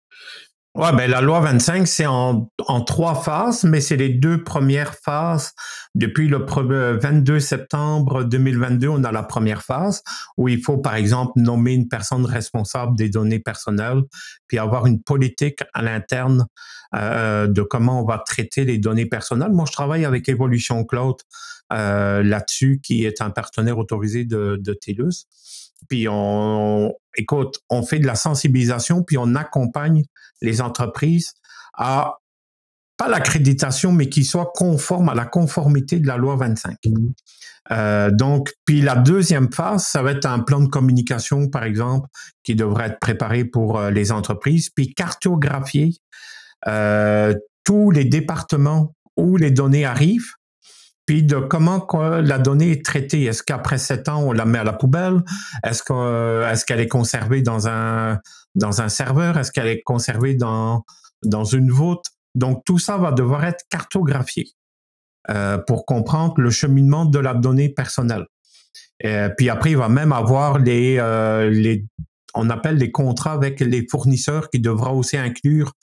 Ouais, ben la loi 25, c'est en, en trois phases, mais c'est les deux premières phases. Depuis le 22 septembre 2022, on a la première phase où il faut, par exemple, nommer une personne responsable des données personnelles, puis avoir une politique à l'interne euh, de comment on va traiter les données personnelles. Moi, je travaille avec Evolution Cloud euh, là-dessus, qui est un partenaire autorisé de, de TELUS. Puis on, écoute, on fait de la sensibilisation, puis on accompagne les entreprises à pas l'accréditation, mais qui soit conforme à la conformité de la loi 25. Mmh. Euh, donc, puis la deuxième phase, ça va être un plan de communication, par exemple, qui devrait être préparé pour euh, les entreprises, puis cartographier euh, tous les départements où les données arrivent, puis de comment la donnée est traitée. Est-ce qu'après sept ans, on la met à la poubelle? Est-ce que est-ce qu'elle est conservée dans un dans un serveur? Est-ce qu'elle est conservée dans dans une voûte? Donc tout ça va devoir être cartographié euh, pour comprendre le cheminement de la donnée personnelle. Puis après, il va même avoir les euh, les on appelle les contrats avec les fournisseurs qui devra aussi inclure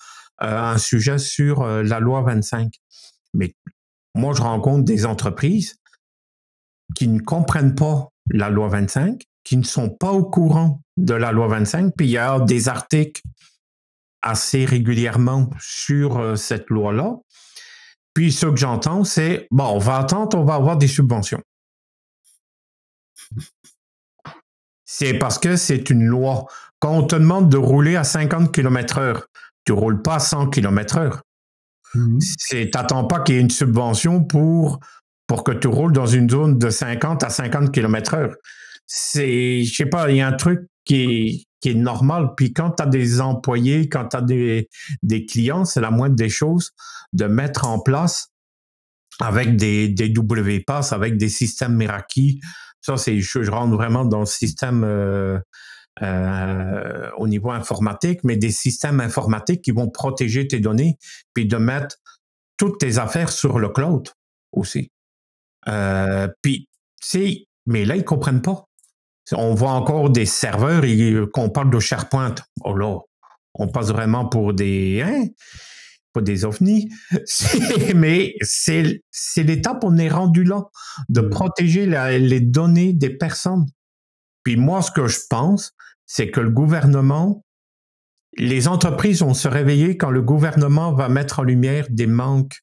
euh, un sujet sur la loi 25. Mais moi, je rencontre des entreprises qui ne comprennent pas la loi 25, qui ne sont pas au courant de la loi 25, puis il y a des articles assez régulièrement sur euh, cette loi-là. Puis ce que j'entends, c'est, bon, on va attendre, on va avoir des subventions. C'est parce que c'est une loi. Quand on te demande de rouler à 50 km heure, tu roules pas à 100 km Mmh. C'est, t'attends pas qu'il y ait une subvention pour, que tu roules dans une zone de 50 à 50 km heure. C'est, je sais pas, il y a un truc qui est, normal. Puis quand tu as des employés, quand tu as des, des clients, c'est la moindre des choses de mettre en place avec des, des W-Pass, avec des systèmes Meraki. Ça, c'est, je, je, rentre vraiment dans le système euh, euh, au niveau informatique, mais des systèmes informatiques qui vont protéger tes données, puis de mettre toutes tes affaires sur le cloud aussi. Euh, puis, c'est, mais là, ils comprennent pas. On voit encore des serveurs et qu'on parle de SharePoint. Oh là, on passe vraiment pour des, hein, pas des ovnis, mais c'est, c'est l'étape on est rendu là, de mmh. protéger les données des personnes. Puis moi, ce que je pense, c'est que le gouvernement, les entreprises vont se réveiller quand le gouvernement va mettre en lumière des manques,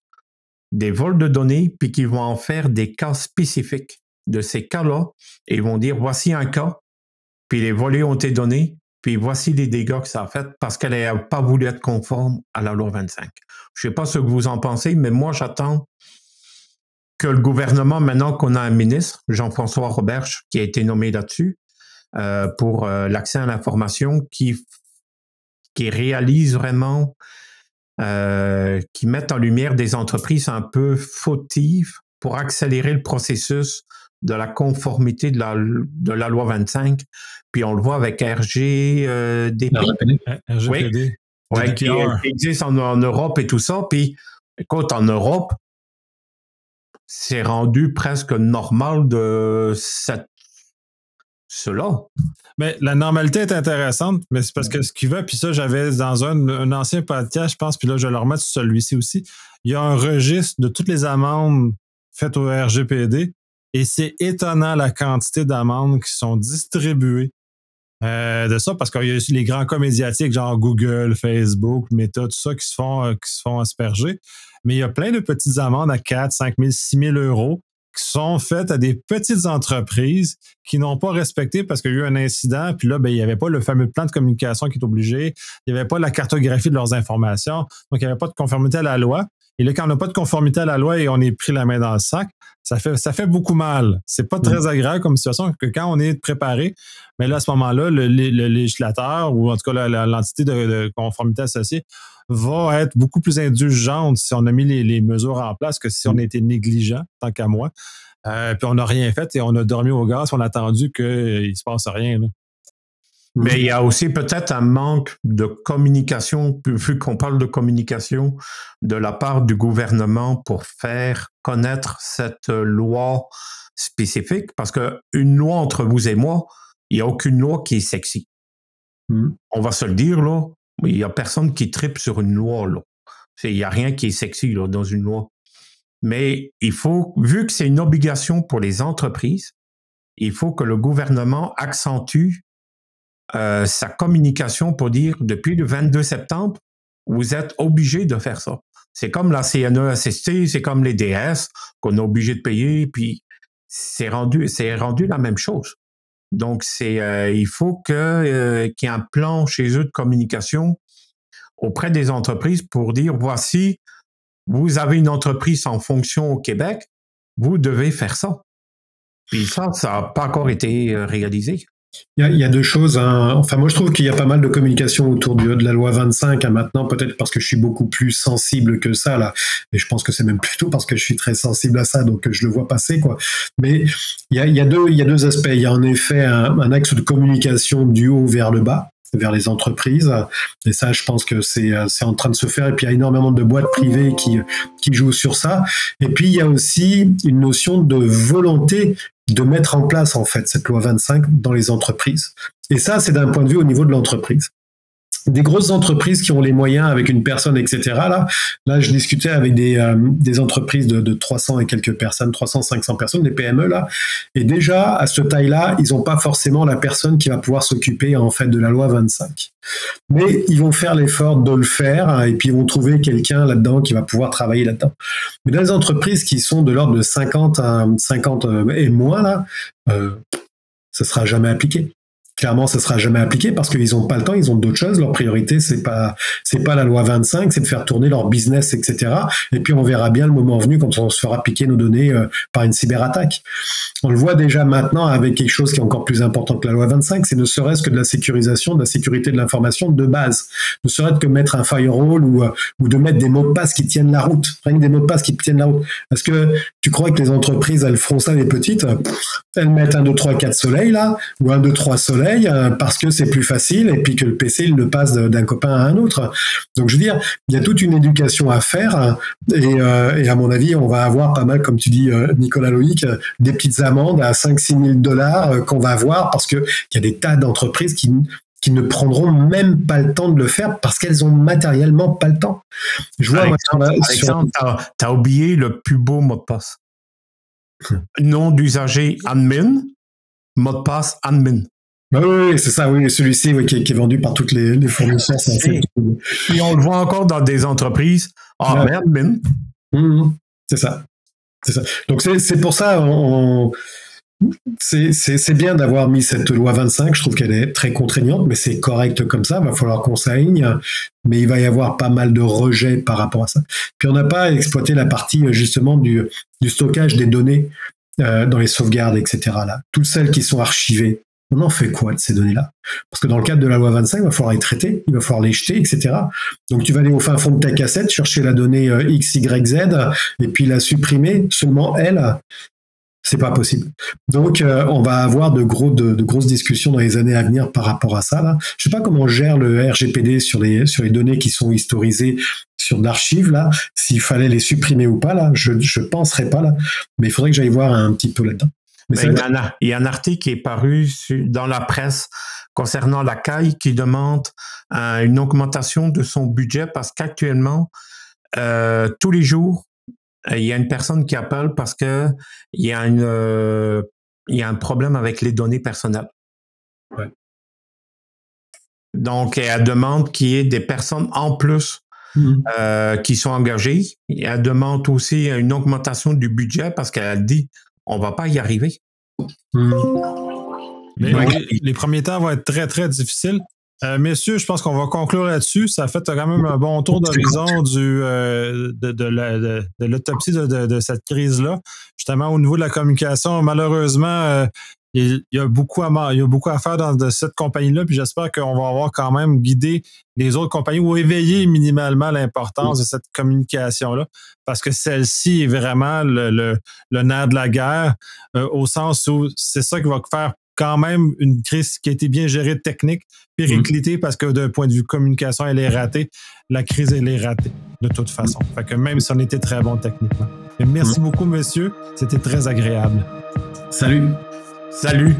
des vols de données, puis qu'ils vont en faire des cas spécifiques de ces cas-là, et ils vont dire, voici un cas, puis les volets ont été donnés, puis voici les dégâts que ça a fait parce qu'elle n'a pas voulu être conforme à la loi 25. Je ne sais pas ce que vous en pensez, mais moi, j'attends que le gouvernement, maintenant qu'on a un ministre, Jean-François Roberge, qui a été nommé là-dessus, euh, pour euh, l'accès à l'information qui, qui réalise vraiment, euh, qui mettent en lumière des entreprises un peu fautives pour accélérer le processus de la conformité de la, de la loi 25. Puis on le voit avec. RGPD. Oui, qui, existe en, en, Europe et tout ça. Puis, écoute, en Europe, c'est rendu presque normal de cette cela. Mais la normalité est intéressante, mais c'est parce que ce qui va, puis ça, j'avais dans un, ancien podcast, je pense, puis là, je vais le remettre sur celui-ci aussi. Il y a un registre de toutes les amendes faites au RGPD et c'est étonnant la quantité d'amendes qui sont distribuées euh, de ça parce qu'il y a les grands cas médiatiques, genre Google, Facebook, Meta, tout ça, qui se font, euh, qui se font asperger. Mais il y a plein de petites amendes à 4, 5 000, 6 000 euros qui sont faites à des petites entreprises qui n'ont pas respecté parce qu'il y a eu un incident, puis là, ben, il n'y avait pas le fameux plan de communication qui est obligé, il n'y avait pas la cartographie de leurs informations, donc il n'y avait pas de conformité à la loi. Et là, quand on n'a pas de conformité à la loi et on est pris la main dans le sac, ça fait, ça fait beaucoup mal. C'est pas très mm. agréable comme situation que quand on est préparé, mais là, à ce moment-là, le, législateur ou en tout cas l'entité de, conformité associée va être beaucoup plus indulgente si on a mis les, mesures en place que si on était négligent, tant qu'à moi. Euh, puis on n'a rien fait et on a dormi au gaz, on a attendu qu'il ne se passe rien. Mais il y a aussi peut-être un manque de communication, vu qu'on parle de communication, de la part du gouvernement pour faire connaître cette loi spécifique, parce qu'une loi entre vous et moi, il n'y a aucune loi qui est sexy. Hmm. On va se le dire, là, Il n'y a personne qui tripe sur une loi. Là. Il n'y a rien qui est sexy là, dans une loi. Mais il faut, vu que c'est une obligation pour les entreprises, il faut que le gouvernement accentue euh, sa communication pour dire depuis le 22 septembre, vous êtes obligé de faire ça. C'est comme la CNESST, c'est comme les DS qu'on est obligé de payer, puis c'est rendu, c'est rendu la même chose. Donc c'est, euh, il faut que euh, qu'il y ait un plan chez eux de communication auprès des entreprises pour dire voici, vous avez une entreprise en fonction au Québec, vous devez faire ça. Puis ça, ça n'a pas encore été réalisé. Il y, a, deux choses. Hein. Enfin, moi, je trouve qu'il y a pas mal de communication autour de, de la loi 25 hein, maintenant, peut-être parce que je suis beaucoup plus sensible que ça là. Et je pense que c'est même plutôt parce que je suis très sensible à ça, donc je le vois passer quoi. Mais il y a, y a y a deux aspects. Il y a en effet un axe de communication du haut vers le bas vers les entreprises. Et ça, je pense que c'est en train de se faire. Et puis, il y a énormément de boîtes privées qui, qui jouent sur ça. Et puis, il y a aussi une notion de volonté de mettre en place, en fait, cette loi 25 dans les entreprises. Et ça, c'est d'un point de vue au niveau de l'entreprise des grosses entreprises qui ont les moyens avec une personne, etc. Là, là je discutais avec des, euh, entreprises de, de, 300 et quelques personnes, 300, 500 personnes, des PME là, et déjà à ce taille-là, ils n'ont pas forcément la personne qui va pouvoir s'occuper en fait de la loi 25. Mais ils vont faire l'effort de le faire et puis ils vont trouver quelqu'un là-dedans qui va pouvoir travailler là-dedans. Mais dans les entreprises qui sont de l'ordre de 50 à 50 euh, et moins là, euh, ça sera jamais appliqué clairement, ça sera jamais appliqué parce qu'ils n'ont pas le temps, ils ont d'autres choses. Leur priorité, c'est pas, c'est pas la loi 25, c'est de faire tourner leur business, etc. Et puis on verra bien le moment venu quand on se fera piquer nos données euh, par une cyberattaque. On le voit déjà maintenant avec quelque chose qui est encore plus important que la loi 25, c'est ne serait-ce que de la sécurisation, de la sécurité de l'information de base. Ne serait-ce que mettre un firewall ou, euh, ou de mettre des mots de passe qui tiennent la route. Rien que des mots de passe qui tiennent la route. Est-ce que tu crois que les entreprises, elles feront ça, les petites? Elles mettent un, 2, 3, 4 soleils, là, ou un, 2, 3 soleils euh, parce que c'est plus facile et puis que le PC il le passe d'un copain à un autre. Donc je veux dire, il y a toute une éducation à faire et, euh, et à mon avis, on va avoir pas mal, comme tu dis, euh, Nicolas Loïc, des petites amendes à 5-6 000 dollars qu'on va avoir parce qu'il y a des tas d'entreprises qui qui ne prendront même pas le temps de le faire parce qu'elles ont matériellement pas le temps. Je vois, Alexandre, tu as oublié le plus beau mot de passe. Nom d'usager admin, mot de passe admin. Bah oui, c'est ça, oui, celui-ci qui, est vendu par toutes les, les fournisseurs. Et on le voit encore dans des entreprises. Ah merde, mine. Mmh, c'est ça. C'est ça. Donc c'est pour ça, c'est bien d'avoir mis cette loi 25. Je trouve qu'elle est très contraignante, mais c'est correct comme ça. Il va falloir qu'on s'aligne, mais il va y avoir pas mal de rejets par rapport à ça. Puis on n'a pas exploité la partie justement du, du stockage des données euh, dans les sauvegardes, etc. Là, toutes celles qui sont archivées on en fait quoi de ces données-là? Parce que dans le cadre de la loi 25, il va falloir les traiter, il va falloir les jeter, etc. Donc tu vas aller au fin fond de ta cassette, chercher la donnée euh, X, Y, Z, et puis la supprimer, seulement elle, c'est pas possible. Donc euh, on va avoir de, gros, de, grosses discussions dans les années à venir par rapport à ça. Là. Je sais pas comment on gère le RGPD sur les, données qui sont historisées sur l'archive, là, s'il fallait les supprimer ou pas, là, je ne penserais pas, là, mais il faudrait que j'aille voir un petit peu là-dedans. Ben, il, y a, un article qui est paru dans la presse concernant la CAI qui demande euh, une augmentation de son budget parce qu'actuellement, euh, tous les jours, il y a une personne qui appelle parce que il y a une, euh, il y a un problème avec les données personnelles. Donc, elle demande qu'il y ait des personnes en plus mmh. qui sont engagées. Elle demande aussi une augmentation du budget parce qu'elle dit on va pas y arriver. Hmm. les, premiers temps vont être très, très difficiles. Euh, messieurs, je pense qu'on va conclure là-dessus. Ça fait quand même un bon tour d'horizon du euh, de, l'autopsie de, cette crise-là. Justement, au niveau de la communication, malheureusement, euh, il y a beaucoup à, il y a beaucoup à faire dans cette compagnie-là, puis j'espère qu'on va avoir quand même guidé les autres compagnies ou éveillé minimalement l'importance de cette communication-là, parce que celle-ci est vraiment le, le, nerf de la guerre, euh, au sens où c'est ça qui va faire quand même une crise qui a été bien gérée technique, périclitée, parce que d'un point de vue communication, elle est ratée. La crise, elle est ratée, de toute façon. Fait que même si on était très bon techniquement. merci beaucoup, monsieur. C'était très agréable. Salut. Salut